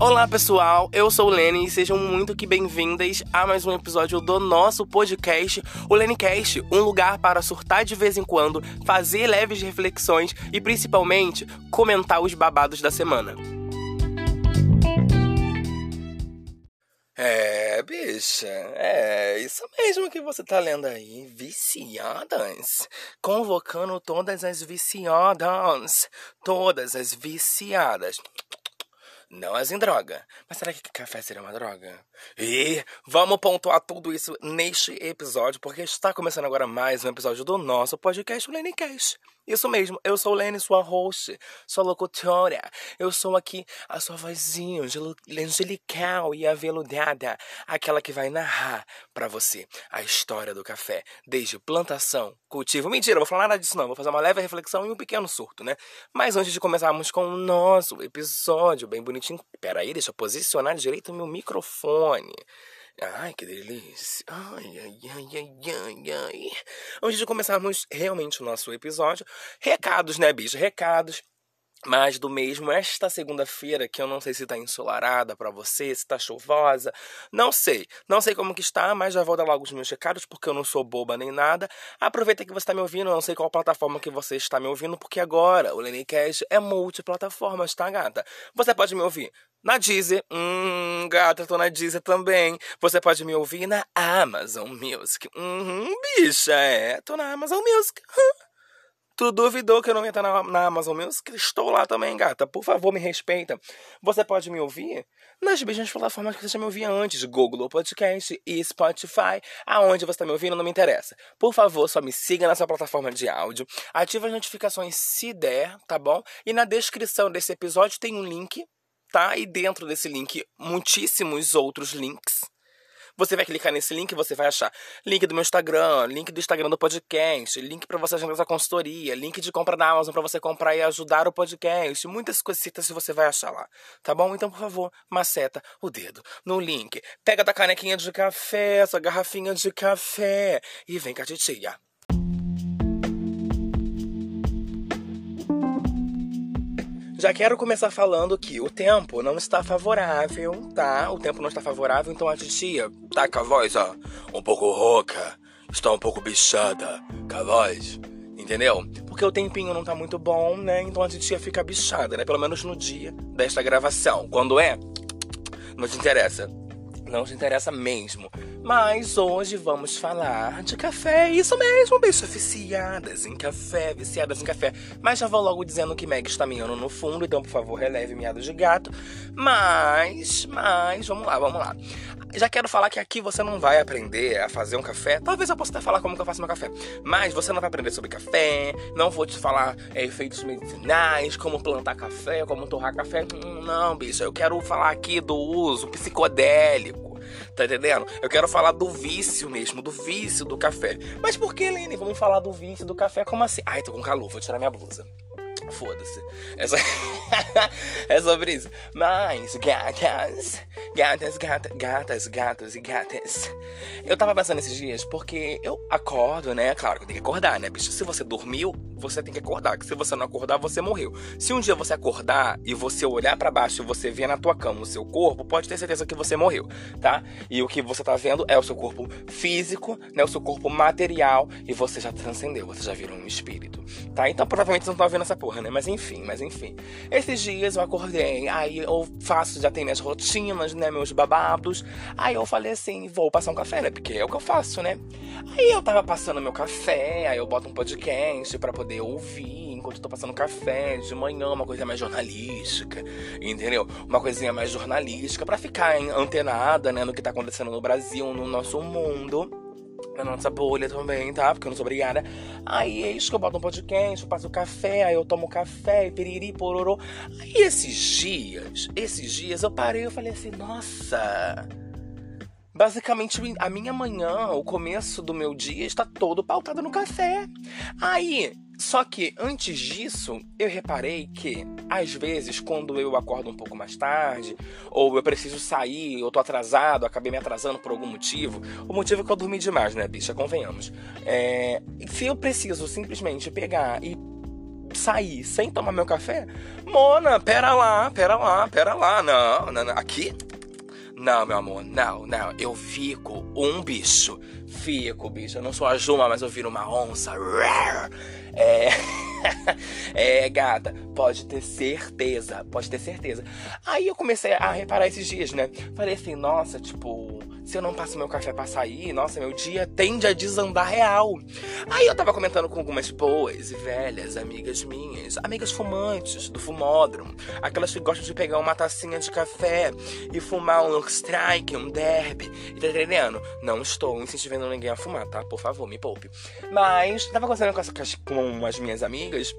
Olá pessoal, eu sou o Lenny e sejam muito que bem-vindas a mais um episódio do nosso podcast, o Lennycast, um lugar para surtar de vez em quando, fazer leves reflexões e principalmente comentar os babados da semana. É, bicha, é isso mesmo que você tá lendo aí. Viciadas. Convocando todas as viciadas. Todas as viciadas. Não as em droga. Mas será que café seria uma droga? E vamos pontuar tudo isso neste episódio, porque está começando agora mais um episódio do nosso podcast, Lenicast. Isso mesmo, eu sou Lene, sua host, sua locutora. Eu sou aqui a sua vozinha angelical e aveludada, aquela que vai narrar para você a história do café, desde plantação, cultivo. Mentira, vou falar nada disso não, vou fazer uma leve reflexão e um pequeno surto, né? Mas antes de começarmos com o nosso episódio bem bonitinho, peraí, deixa eu posicionar direito o meu microfone. Ai, que delícia. Ai, ai, ai, ai, ai, ai. Antes de começarmos realmente o nosso episódio, recados, né, bicho? Recados. Mas do mesmo, esta segunda-feira, que eu não sei se tá ensolarada para você, se tá chuvosa, não sei. Não sei como que está, mas já vou dar logo os meus recados, porque eu não sou boba nem nada. Aproveita que você está me ouvindo, eu não sei qual plataforma que você está me ouvindo, porque agora o Lenecast é multiplataformas, tá, gata? Você pode me ouvir na Deezer. Hum, gata, tô na Deezer também. Você pode me ouvir na Amazon Music. Uhum, bicha, é. Tô na Amazon Music. Tu duvidou que eu não ia estar na, na Amazon Music? Estou lá também, gata. Por favor, me respeita. Você pode me ouvir nas mesmas plataformas que você já me ouvia antes. Google Podcast e Spotify. Aonde você está me ouvindo não me interessa. Por favor, só me siga nessa plataforma de áudio. Ative as notificações se der, tá bom? E na descrição desse episódio tem um link tá? E dentro desse link, muitíssimos outros links. Você vai clicar nesse link e você vai achar link do meu Instagram, link do Instagram do podcast, link para você agendar sua consultoria, link de compra da Amazon para você comprar e ajudar o podcast. Muitas coisitas você vai achar lá, tá bom? Então, por favor, maceta o dedo no link. Pega da canequinha de café, sua garrafinha de café e vem com a titia. Já quero começar falando que o tempo não está favorável, tá? O tempo não está favorável, então a titia tá com a voz, ó, um pouco rouca, está um pouco bichada com a voz, entendeu? Porque o tempinho não tá muito bom, né? Então a titia fica bichada, né? Pelo menos no dia desta gravação. Quando é, não te interessa. Não te interessa mesmo. Mas hoje vamos falar de café. Isso mesmo, bicho. Viciadas em café, viciadas em café. Mas já vou logo dizendo que Meg está miando no fundo, então por favor releve miado de gato. Mas, mas, vamos lá, vamos lá. Já quero falar que aqui você não vai aprender a fazer um café. Talvez eu possa até falar como que eu faço meu café. Mas você não vai aprender sobre café. Não vou te falar é, efeitos medicinais, como plantar café, como torrar café. Hum, não, bicho. Eu quero falar aqui do uso psicodélico Tá entendendo? Eu quero falar do vício mesmo, do vício do café. Mas por que, Lene? Vamos falar do vício do café? Como assim? Ai, tô com calor, vou tirar minha blusa. Foda-se. É, só... é sobre isso. Mas, gatas, gatas, gatas, gatas, gatas e gatas. Eu tava pensando esses dias porque eu acordo, né? Claro que eu tenho que acordar, né, bicho? Se você dormiu, você tem que acordar. Que se você não acordar, você morreu. Se um dia você acordar e você olhar para baixo e você ver na tua cama o seu corpo, pode ter certeza que você morreu, tá? E o que você tá vendo é o seu corpo físico, né? O seu corpo material e você já transcendeu, você já virou um espírito, tá? Então provavelmente você não tá vendo essa porra, né? Mas enfim, mas enfim. Esses dias eu acordei, aí eu faço, já tem minhas rotinas, né? Meus babados. Aí eu falei assim, vou passar um café, né? Porque é o que eu faço, né? Aí eu tava passando meu café, aí eu boto um podcast para poder ouvir enquanto eu tô passando café de manhã, uma coisa mais jornalística, entendeu? Uma coisinha mais jornalística para ficar antenada, né, no que tá acontecendo no Brasil, no nosso mundo na nossa bolha também, tá? Porque eu não sou obrigada. Aí é isso que eu boto um podcast, eu passo café, aí eu tomo café, piriri, pororô. Aí esses dias, esses dias eu parei e falei assim, nossa. Basicamente, a minha manhã, o começo do meu dia está todo pautado no café. Aí, só que antes disso, eu reparei que, às vezes, quando eu acordo um pouco mais tarde, ou eu preciso sair, eu tô atrasado, acabei me atrasando por algum motivo, o motivo é que eu dormi demais, né, bicha? Convenhamos. É, se eu preciso simplesmente pegar e sair sem tomar meu café? Mona, pera lá, pera lá, pera lá. Não, não, não. Aqui? Não, meu amor, não, não. Eu fico um bicho. Fico, bicho. Eu não sou a Juma, mas eu viro uma onça. É. é, gata, pode ter certeza, pode ter certeza. Aí eu comecei a reparar esses dias, né? Falei assim, nossa, tipo, se eu não passo meu café pra sair, nossa, meu dia tende a desandar real. Aí eu tava comentando com algumas boas e velhas amigas minhas, amigas fumantes do fumódromo, aquelas que gostam de pegar uma tacinha de café e fumar um long strike, um derby, e tá entendendo? Não estou incentivando ninguém a fumar, tá? Por favor, me poupe. Mas tava conversando com, com as minhas amigas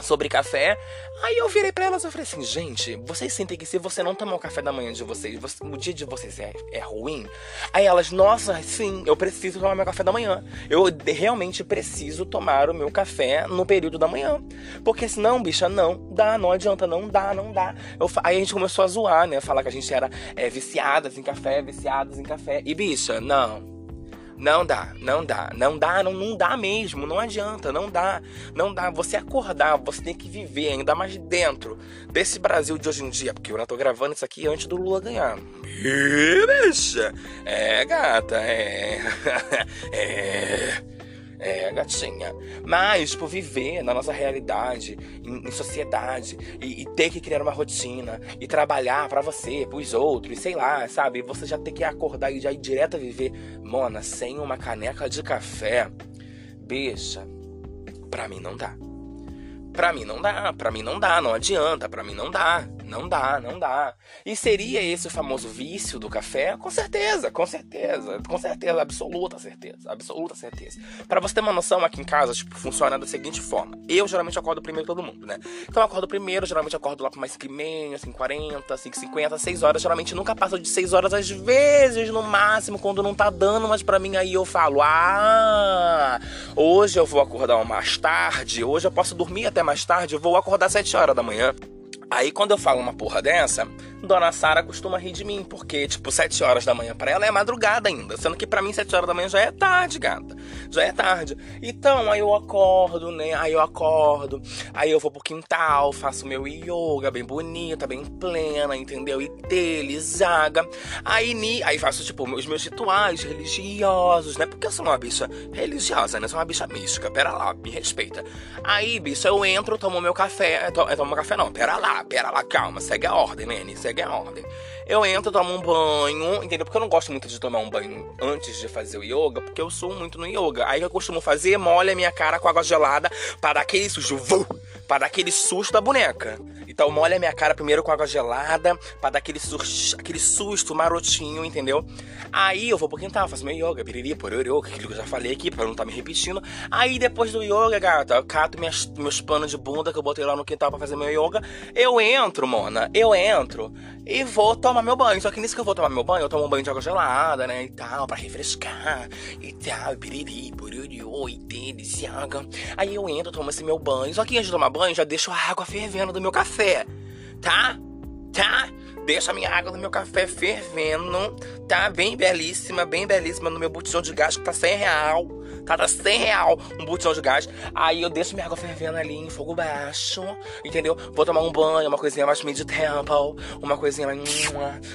sobre café. Aí eu virei pra elas e falei assim, gente, vocês sentem que se você não tomar o café da manhã de vocês, você, o dia de vocês é, é ruim? Aí elas, nossa, sim, eu preciso tomar meu café da manhã. Eu realmente preciso tomar o meu café no período da manhã. Porque senão, bicha, não dá, não adianta, não dá, não dá. Eu, aí a gente começou a zoar, né? Falar que a gente era é, viciadas em café, viciadas em café. E bicha, não. Não dá, não dá, não dá, não, não dá mesmo, não adianta, não dá, não dá. Você acordar, você tem que viver ainda mais dentro desse Brasil de hoje em dia, porque eu já tô gravando isso aqui antes do Lula ganhar. Bicha, é gata, é, é. É, gatinha. Mas, por viver na nossa realidade, em, em sociedade, e, e, ter que criar uma rotina, e trabalhar para você, pros outros, sei lá, sabe? Você já ter que acordar e já ir direto a viver, mona, sem uma caneca de café, bicha, pra mim não dá. Pra mim não dá, pra mim não dá, não adianta, pra mim não dá. Não dá, não dá. E seria esse o famoso vício do café? Com certeza, com certeza, com certeza, absoluta certeza, absoluta certeza. Para você ter uma noção, aqui em casa, tipo, funciona da seguinte forma. Eu geralmente acordo primeiro todo mundo, né? Então eu acordo primeiro, geralmente acordo lá por mais 5 e meia, 5 40, 5 50, 6 horas. Geralmente nunca passa de 6 horas, às vezes, no máximo, quando não tá dando, mas para mim aí eu falo, ah, hoje eu vou acordar mais tarde, hoje eu posso dormir até mais tarde, eu vou acordar 7 horas da manhã. Aí quando eu falo uma porra dessa, Dona Sara costuma rir de mim, porque, tipo, 7 horas da manhã para ela é madrugada ainda. Sendo que para mim 7 horas da manhã já é tarde, gata. Já é tarde. Então, aí eu acordo, né? Aí eu acordo. Aí eu vou pro quintal, faço meu yoga bem bonita, bem plena, entendeu? E dele, zaga. Aí, ni, aí faço, tipo, os meus rituais religiosos, né? Porque eu sou uma bicha religiosa, né? Sou uma bicha mística. Pera lá, me respeita. Aí, bicho, eu entro, tomo meu café. Eu tomo café não, pera lá, pera lá, calma. Segue a ordem, né? Segue a ordem. Eu entro, tomo um banho, entendeu? Porque eu não gosto muito de tomar um banho antes de fazer o yoga, porque eu sou muito no yoga. Aí eu costumo fazer, molha minha cara com água gelada para dar aquele sujo, para dar aquele susto da boneca. Então molha minha cara primeiro com água gelada, para dar aquele, susto, aquele susto marotinho, entendeu? Aí eu vou pro quintal, faço meu yoga, piriri, pororô, aquilo que eu já falei aqui, pra não tá me repetindo. Aí depois do yoga, gata, eu cato minhas, meus panos de bunda que eu botei lá no quintal pra fazer meu yoga. Eu entro, mona, eu entro e vou tomar meu banho. Só que nisso que eu vou tomar meu banho, eu tomo um banho de água gelada, né, e tal, pra refrescar e tal, piriri, pororô, e deles, yoga. Aí eu entro, tomo esse meu banho. Só que antes de tomar banho, já deixo a água fervendo do meu café, tá? Tá? deixo a minha água no meu café fervendo, tá? Bem belíssima, bem belíssima no meu botijão de gás que tá 100 real. Tá, tá 100 real um botijão de gás. Aí eu deixo minha água fervendo ali em fogo baixo, entendeu? Vou tomar um banho, uma coisinha mais mid-temple, uma coisinha mais...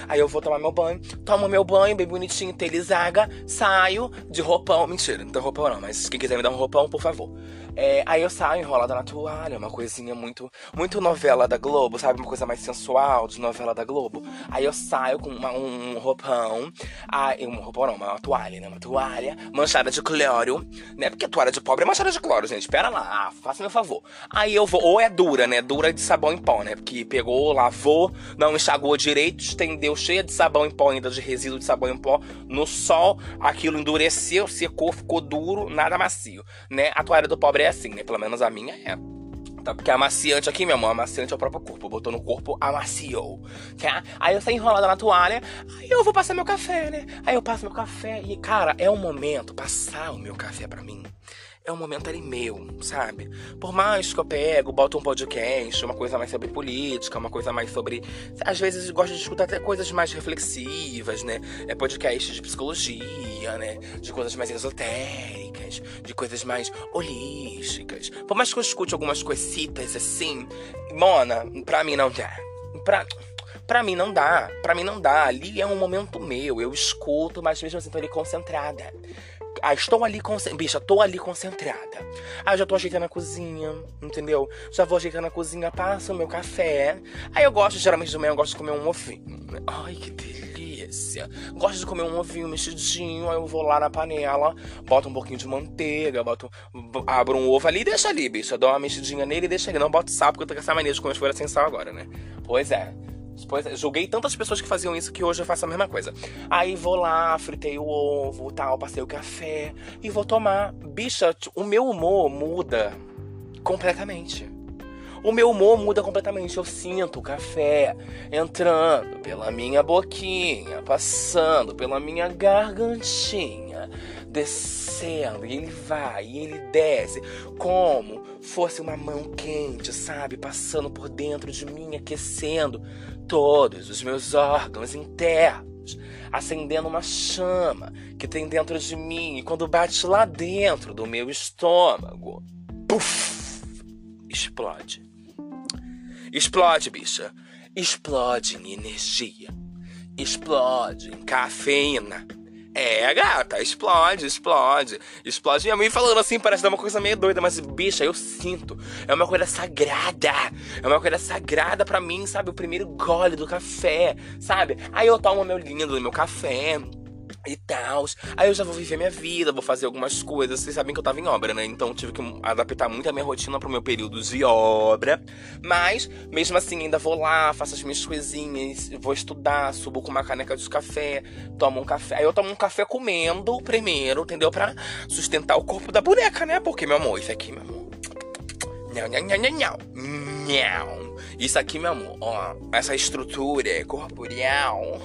Aí eu vou tomar meu banho, tomo meu banho bem bonitinho, telizaga, saio de roupão. Mentira, não tem roupão não, mas quem quiser me dar um roupão, por favor. É, aí eu saio enrolada na toalha, uma coisinha muito, muito novela da Globo, sabe? Uma coisa mais sensual de novela da Globo. Aí eu saio com uma, um roupão, aí, um roupão não, uma toalha, né? Uma toalha manchada de cloro, né? Porque toalha de pobre é manchada de cloro, gente. Espera lá, ah, faça meu favor. Aí eu vou, ou é dura, né? Dura de sabão em pó, né? Porque pegou, lavou, não enxagou direito, estendeu cheia de sabão em pó, ainda de resíduo de sabão em pó. No sol, aquilo endureceu, secou, ficou duro, nada macio, né? A toalha do pobre é assim, né? Pelo menos a minha é. Tá? Porque amaciante aqui, meu amor, amaciante é o próprio corpo. Botou no corpo, amaciou. Tá? Aí eu saio enrolada na toalha, aí eu vou passar meu café, né? Aí eu passo meu café e, cara, é o momento, passar o meu café pra mim é um momento ali meu, sabe? Por mais que eu pego, boto um podcast, uma coisa mais sobre política, uma coisa mais sobre. Às vezes gosto de escutar até coisas mais reflexivas, né? É podcast de psicologia, né? De coisas mais esotéricas, de coisas mais holísticas. Por mais que eu escute algumas coisitas assim, Mona, pra mim não dá. Pra. Pra mim não dá, pra mim não dá. Ali é um momento meu, eu escuto, mas mesmo assim tô ali concentrada. Ah, estou ali concentrada. Bicha, tô ali concentrada. Ah, já tô ajeitando a cozinha, entendeu? Já vou ajeitando a cozinha, passo o meu café. Aí eu gosto, geralmente de manhã, eu gosto de comer um ovinho. Ai, que delícia. Gosto de comer um ovinho mexidinho, aí eu vou lá na panela, boto um pouquinho de manteiga, boto, abro um ovo ali e deixa ali, bicha. Dou uma mexidinha nele e deixa ali. Não boto sal, porque eu tô com essa mania de comer as coisas sem sal agora, né? Pois é. É, julguei tantas pessoas que faziam isso que hoje eu faço a mesma coisa. Aí vou lá, fritei o ovo, tal, passei o café e vou tomar. Bicha, o meu humor muda completamente. O meu humor muda completamente. Eu sinto o café entrando pela minha boquinha, passando pela minha gargantinha, descendo, e ele vai, e ele desce, como fosse uma mão quente, sabe? Passando por dentro de mim, aquecendo todos os meus órgãos internos, acendendo uma chama que tem dentro de mim e quando bate lá dentro do meu estômago, puff, explode. Explode, bicha. Explode em energia. Explode em cafeína é, gata, explode, explode. Explode. Minha mãe falando assim, parece dar uma coisa meio doida, mas, bicha, eu sinto. É uma coisa sagrada. É uma coisa sagrada para mim, sabe? O primeiro gole do café, sabe? Aí eu tomo meu lindo, meu café e tal. Aí eu já vou viver minha vida, vou fazer algumas coisas. Vocês sabem que eu tava em obra, né? Então tive que adaptar muito a minha rotina pro meu período de obra. Mas, mesmo assim, ainda vou lá, faço as minhas coisinhas, vou estudar, subo com uma caneca de café, tomo um café. Aí eu tomo um café comendo primeiro, entendeu? Pra sustentar o corpo da boneca, né? Porque, meu amor, isso aqui, meu amor. Nhau, nhau, nhau, nhau, nhau. Isso aqui, meu amor, ó, essa estrutura corporal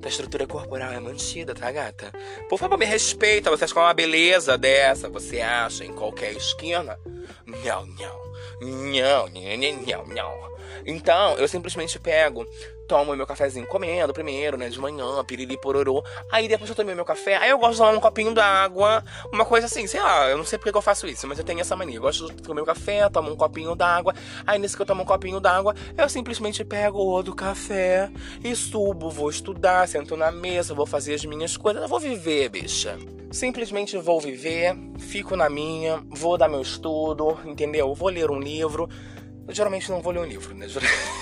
tua estrutura corporal é mantida, tá, gata? Por favor, me respeita. Você acha que é uma beleza dessa? Você acha em qualquer esquina? Não, não. Não, não, não, não. Então, eu simplesmente pego, tomo meu cafezinho comendo primeiro, né, de manhã, piriri pororô. Aí depois eu tomei meu café, aí eu gosto de tomar um copinho d'água, uma coisa assim, sei lá, eu não sei porque eu faço isso, mas eu tenho essa mania. Eu gosto de tomar meu café, tomo um copinho d'água. Aí nesse que eu tomo um copinho d'água, eu simplesmente pego o do café e subo, vou estudar, sento na mesa, vou fazer as minhas coisas, eu vou viver, bicha. Simplesmente vou viver, fico na minha, vou dar meu estudo, entendeu? Vou ler um livro. Eu geralmente não vou ler um livro, né?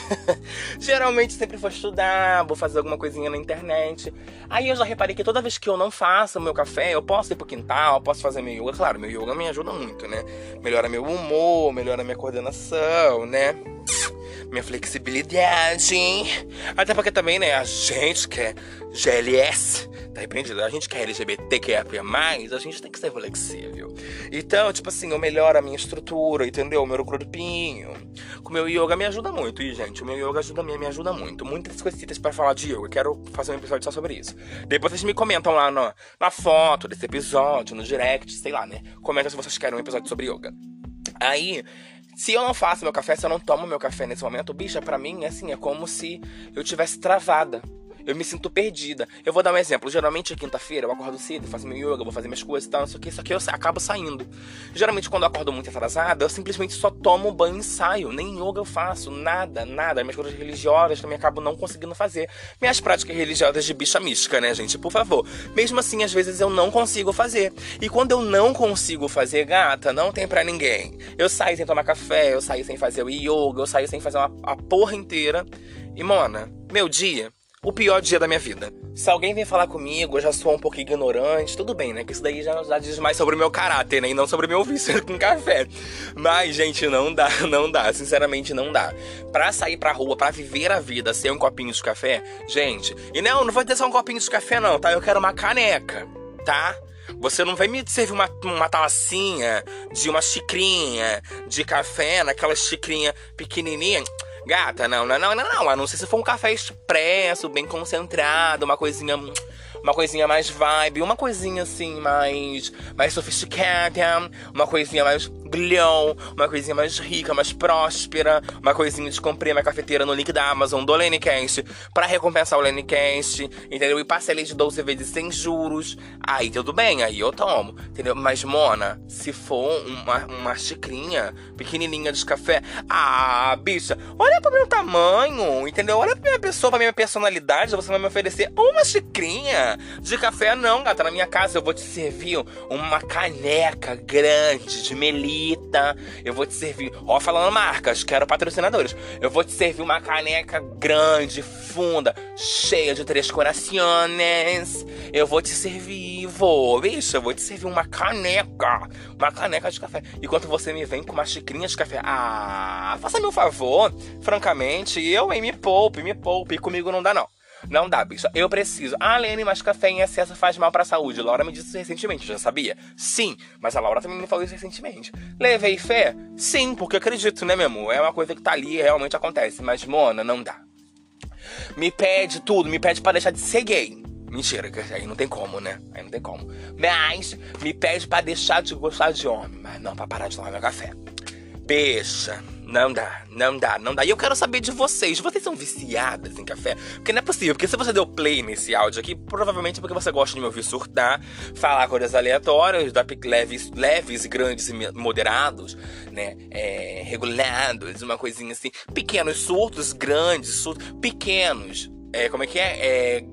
geralmente sempre vou estudar, vou fazer alguma coisinha na internet. Aí eu já reparei que toda vez que eu não faço meu café, eu posso ir pro quintal, posso fazer meu yoga. Claro, meu yoga me ajuda muito, né? Melhora meu humor, melhora minha coordenação, né? Minha flexibilidade. Até porque também, né, a gente que é GLS, tá repreendido? A gente que é LGBTQIA+, a gente tem que ser flexível. Então, tipo assim, eu melhoro a minha estrutura, entendeu? O meu corpinho. O meu yoga me ajuda muito. E, gente, o meu yoga ajuda, me, me ajuda muito. Muitas coisitas para falar de yoga. Quero fazer um episódio só sobre isso. Depois vocês me comentam lá no, na foto desse episódio, no direct, sei lá, né? Comenta se vocês querem um episódio sobre yoga. Aí, se eu não faço meu café, se eu não tomo meu café nesse momento, bicha, para mim, assim, é como se eu tivesse travada eu me sinto perdida. Eu vou dar um exemplo. Geralmente, quinta-feira, eu acordo cedo, faço meu yoga, vou fazer minhas coisas e tal, não sei o que, só que eu acabo saindo. Geralmente, quando eu acordo muito atrasada, eu simplesmente só tomo banho e saio. Nem yoga eu faço, nada, nada. Minhas coisas religiosas também acabo não conseguindo fazer. Minhas práticas religiosas de bicha mística, né, gente? Por favor. Mesmo assim, às vezes eu não consigo fazer. E quando eu não consigo fazer, gata, não tem pra ninguém. Eu saio sem tomar café, eu saio sem fazer o yoga, eu saio sem fazer uma, a porra inteira. E, mona, meu dia o pior dia da minha vida. Se alguém vem falar comigo, eu já sou um pouco ignorante, tudo bem, né? Que isso daí já, já diz mais sobre o meu caráter, né? E não sobre o meu vício com café. Mas, gente, não dá, não dá. Sinceramente, não dá. Pra sair pra rua, pra viver a vida sem um copinho de café, gente. E não, não vou ter só um copinho de café, não, tá? Eu quero uma caneca, tá? Você não vai me servir uma, uma tacinha de uma xicrinha de café, naquela xicrinha pequenininha. Gata, não, não, não, não, não. A não ser se for um café expresso, bem concentrado, uma coisinha. Uma coisinha mais vibe, uma coisinha assim mais mais sofisticada, uma coisinha mais glow, uma coisinha mais rica, mais próspera, uma coisinha de comprei minha cafeteira no link da Amazon do Lenecast para recompensar o Lenecast, entendeu? E parcelei de 12 vezes sem juros. Aí tudo bem, aí eu tomo, entendeu? Mas Mona, se for uma, uma xicrinha pequenininha de café, ah, bicha, olha pro meu tamanho, entendeu? Olha pra minha pessoa, pra minha personalidade, você vai me oferecer uma xicrinha de café, não, gata. Na minha casa eu vou te servir uma caneca grande de melita. Eu vou te servir, ó, falando marcas, quero patrocinadores. Eu vou te servir uma caneca grande, funda, cheia de três corações. Eu vou te servir, vou, bicho, eu vou te servir uma caneca, uma caneca de café. Enquanto você me vem com uma xicrinha de café, ah, faça-me um favor, francamente, eu, hein, me poupe, me poupe, comigo não dá não. Não dá, bicho. Eu preciso. Ah, Lene, mas café em excesso faz mal pra saúde. Laura me disse isso recentemente, já sabia? Sim, mas a Laura também me falou isso recentemente. Levei fé? Sim, porque acredito, né, meu amor? É uma coisa que tá ali e realmente acontece. Mas, Mona, não dá. Me pede tudo, me pede para deixar de ser gay. Mentira, que aí não tem como, né? Aí não tem como. Mas me pede para deixar de gostar de homem. Mas não, pra parar de tomar meu café. Bicha. Não dá, não dá, não dá. E eu quero saber de vocês. Vocês são viciadas em café? Porque não é possível. Porque se você deu play nesse áudio aqui, provavelmente é porque você gosta de me ouvir surtar, falar coisas aleatórias, dar leves, leves, grandes e moderados, né? É, regulados, uma coisinha assim. Pequenos surtos, grandes surtos, pequenos. É, como é que é? É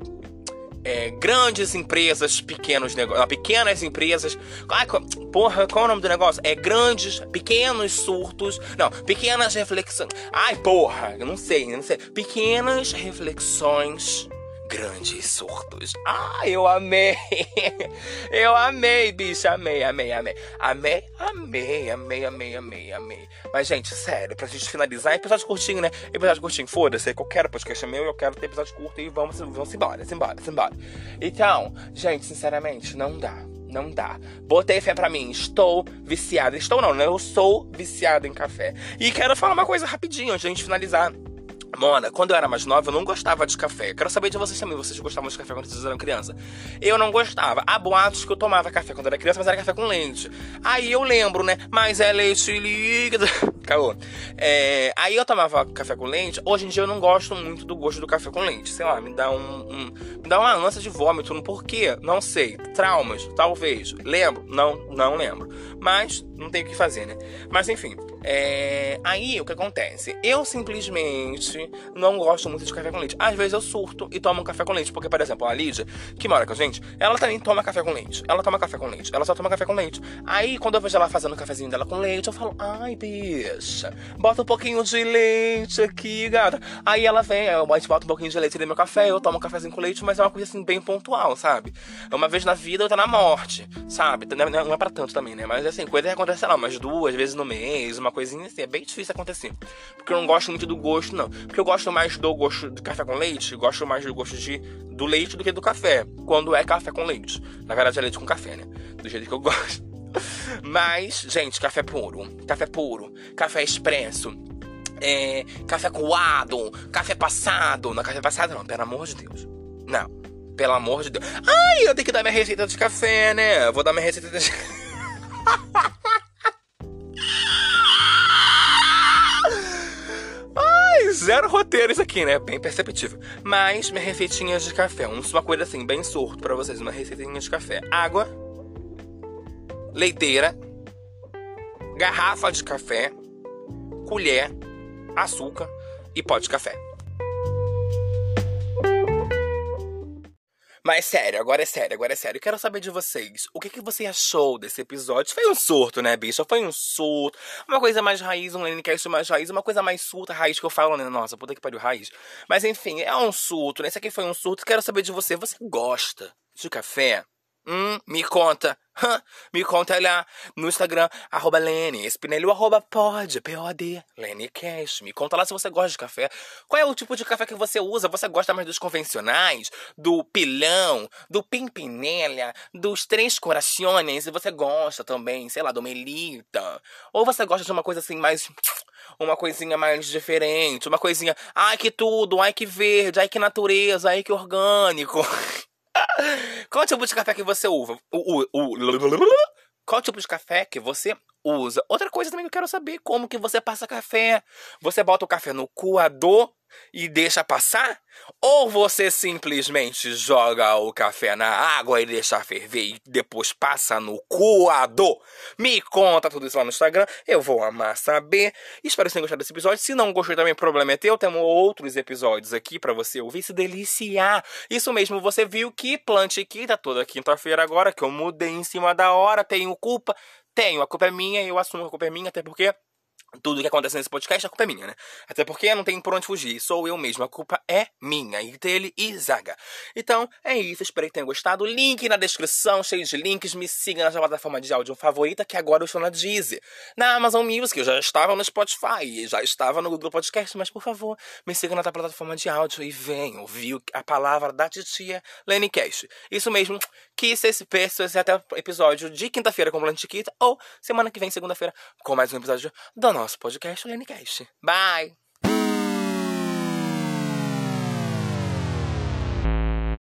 é, grandes empresas, pequenos negócios, pequenas empresas. Ai, porra, qual é o nome do negócio? É grandes, pequenos surtos. Não, pequenas reflexões. Ai, porra, eu não sei, eu não sei. Pequenas reflexões grandes surtos. Ah, eu amei! Eu amei, bicho, amei, amei, amei. Amei, amei, amei, amei, amei, amei. Mas, gente, sério, pra gente finalizar, episódio curtinho, né? Episódio curtinho, foda-se, qualquer podcast é meu, eu quero ter episódio curto e vamos, vamos embora, embora, embora. Então, gente, sinceramente, não dá. Não dá. Botei fé pra mim. Estou viciada. Estou não, né? Eu sou viciada em café. E quero falar uma coisa rapidinho antes de a gente finalizar. Mona, quando eu era mais nova, eu não gostava de café. Quero saber de vocês também. Vocês gostavam de café quando vocês eram criança? Eu não gostava. Há boatos que eu tomava café quando era criança, mas era café com leite. Aí eu lembro, né? Mas é leite líquido. Caô. É, aí eu tomava café com leite. Hoje em dia eu não gosto muito do gosto do café com leite. Sei lá, me dá um. um me dá uma ânsia de vômito. Por quê? Não sei. Traumas, talvez. Lembro? Não, não lembro. Mas não tem o que fazer, né? Mas enfim. É... Aí o que acontece? Eu simplesmente não gosto muito de café com leite. Às vezes eu surto e tomo um café com leite. Porque, por exemplo, a Lídia, que mora com a gente, ela também toma café com leite. Ela toma café com leite. Ela só toma café com leite. Aí, quando eu vejo ela fazendo o cafezinho dela com leite, eu falo, ai, bicha, bota um pouquinho de leite aqui, gata. Aí ela vem, gente bota um pouquinho de leite no meu café, eu tomo um cafezinho com leite, mas é uma coisa assim, bem pontual, sabe? Uma vez na vida, outra na morte, sabe? Não é pra tanto também, né? Mas assim, coisa que acontece, sei lá, umas duas vezes no mês, uma coisinha assim. É bem difícil acontecer. Porque eu não gosto muito do gosto, não. Porque eu gosto mais do gosto de café com leite, gosto mais do gosto de, do leite do que do café. Quando é café com leite. Na verdade é leite com café, né? Do jeito que eu gosto. Mas, gente, café puro. Café puro. Café expresso. É, café coado. Café passado. Não, café passado não, pelo amor de Deus. Não. Pelo amor de Deus. Ai, eu tenho que dar minha receita de café, né? Vou dar minha receita de. zero roteiro isso aqui, né? Bem perceptível. Mas minha receitinha de café, uma coisa assim, bem surto para vocês, uma receitinha de café. Água, leiteira, garrafa de café, colher, açúcar e pó de café. Mas sério, agora é sério, agora é sério. Quero saber de vocês. O que, que você achou desse episódio? Foi um surto, né, bicho? Foi um surto. Uma coisa mais raiz, um Lenecast mais raiz. Uma coisa mais surta, raiz que eu falo, né? Nossa, puta que pariu, raiz. Mas enfim, é um surto, né? Esse aqui foi um surto. Quero saber de você. Você gosta de café? Hum, me conta. me conta lá no Instagram, arroba Lene Espinelli, arroba pod, P-O-D, Lene Cash. Me conta lá se você gosta de café. Qual é o tipo de café que você usa? Você gosta mais dos convencionais, do pilão, do pimpinelha, dos três corações? E você gosta também, sei lá, do melita? Ou você gosta de uma coisa assim mais uma coisinha mais diferente, uma coisinha, ai que tudo, ai que verde, ai que natureza, ai que orgânico. Qual tipo de café que você uva? O, o, o, qual tipo de café que você usa? Outra coisa também que eu quero saber, como que você passa café? Você bota o café no coador e deixa passar? Ou você simplesmente joga o café na água e deixa ferver e depois passa no coador? Me conta tudo isso lá no Instagram, eu vou amar saber. Espero que tenham gostado desse episódio. Se não gostou também, problema é teu. Temos outros episódios aqui para você ouvir se deliciar. Isso mesmo, você viu que Plante tá toda quinta-feira agora, que eu mudei em cima da hora, tenho culpa. Tenho, a culpa é minha, eu assumo que a culpa é minha, até porque tudo que acontece nesse podcast, a culpa é minha, né? Até porque não tem por onde fugir. Sou eu mesmo. A culpa é minha. E dele e Zaga. Então, é isso. Espero que tenham gostado. Link na descrição, cheio de links. Me siga na sua plataforma de áudio favorita, que agora eu estou na Deezer. Na Amazon Music, eu já estava no Spotify. Já estava no Google Podcast. Mas, por favor, me siga na tua plataforma de áudio e venha ouvir a palavra da titia Lenny Cash. Isso mesmo. Que se esse até o episódio de quinta-feira com o Plan Chiquita. Ou semana que vem, segunda-feira, com mais um episódio do nosso podcast, o Lenicast. Bye!